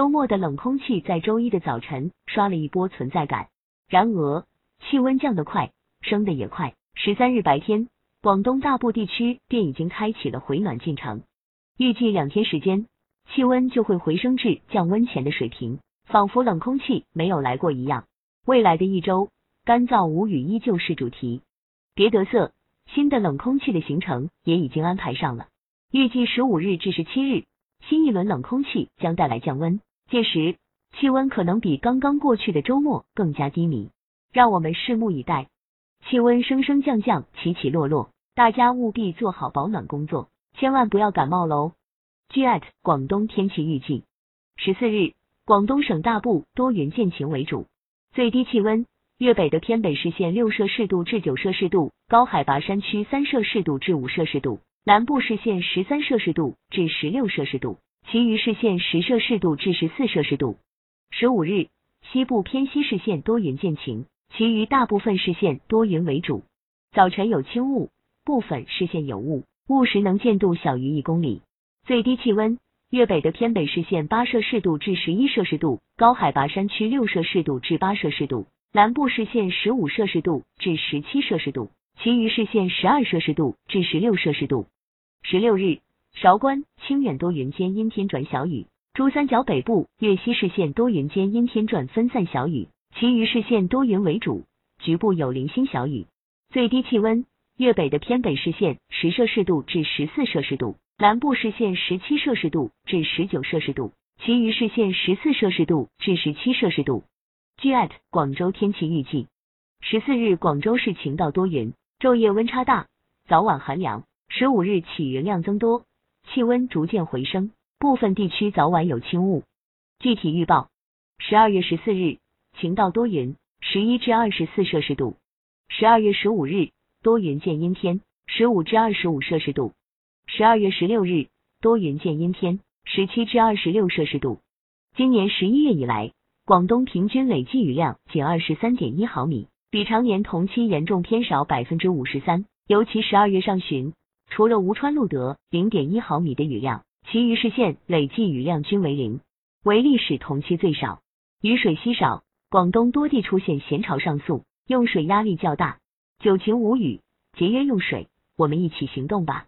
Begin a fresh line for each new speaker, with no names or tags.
周末的冷空气在周一的早晨刷了一波存在感。然而，气温降得快，升得也快。十三日白天，广东大部地区便已经开启了回暖进程，预计两天时间，气温就会回升至降温前的水平，仿佛冷空气没有来过一样。未来的一周，干燥无雨依旧是主题。别得瑟，新的冷空气的形成也已经安排上了。预计十五日至十七日，新一轮冷空气将带来降温，届时气温可能比刚刚过去的周末更加低迷。让我们拭目以待。气温升升降降，起起落落，大家务必做好保暖工作，千万不要感冒喽。据广东天气预计，十四日，广东省大部多云见晴为主，最低气温。粤北的偏北视线六摄氏度至九摄氏度，高海拔山区三摄氏度至五摄氏度，南部视线十三摄氏度至十六摄氏度，其余视线十摄氏度至十四摄氏度。十五日，西部偏西视线多云见晴，其余大部分视线多云为主，早晨有轻雾，部分视线有雾，雾时能见度小于一公里。最低气温，粤北的偏北视线八摄氏度至十一摄氏度，高海拔山区六摄氏度至八摄氏度。南部视线十五摄氏度至十七摄氏度，其余视线十二摄氏度至十六摄氏度。十六日，韶关、清远多云间阴天转小雨；珠三角北部、粤西市县多云间阴天转分散小雨，其余市县多云为主，局部有零星小雨。最低气温，粤北的偏北市县十摄氏度至十四摄氏度，南部市县十七摄氏度至十九摄氏度，其余市县十四摄氏度至十七摄氏度。据艾特广州天气预计，十四日广州市晴到多云，昼夜温差大，早晚寒凉。十五日起云量增多，气温逐渐回升，部分地区早晚有轻雾。具体预报：十二月十四日晴到多云，十一至二十四摄氏度；十二月十五日多云见阴天，十五至二十五摄氏度；十二月十六日多云见阴天，十七至二十六摄氏度。今年十一月以来。广东平均累计雨量仅二十三点一毫米，比常年同期严重偏少百分之五十三。尤其十二月上旬，除了吴川路德零点一毫米的雨量，其余市县累计雨量均为零，为历史同期最少。雨水稀少，广东多地出现咸潮上溯，用水压力较大。久晴无雨，节约用水，我们一起行动吧。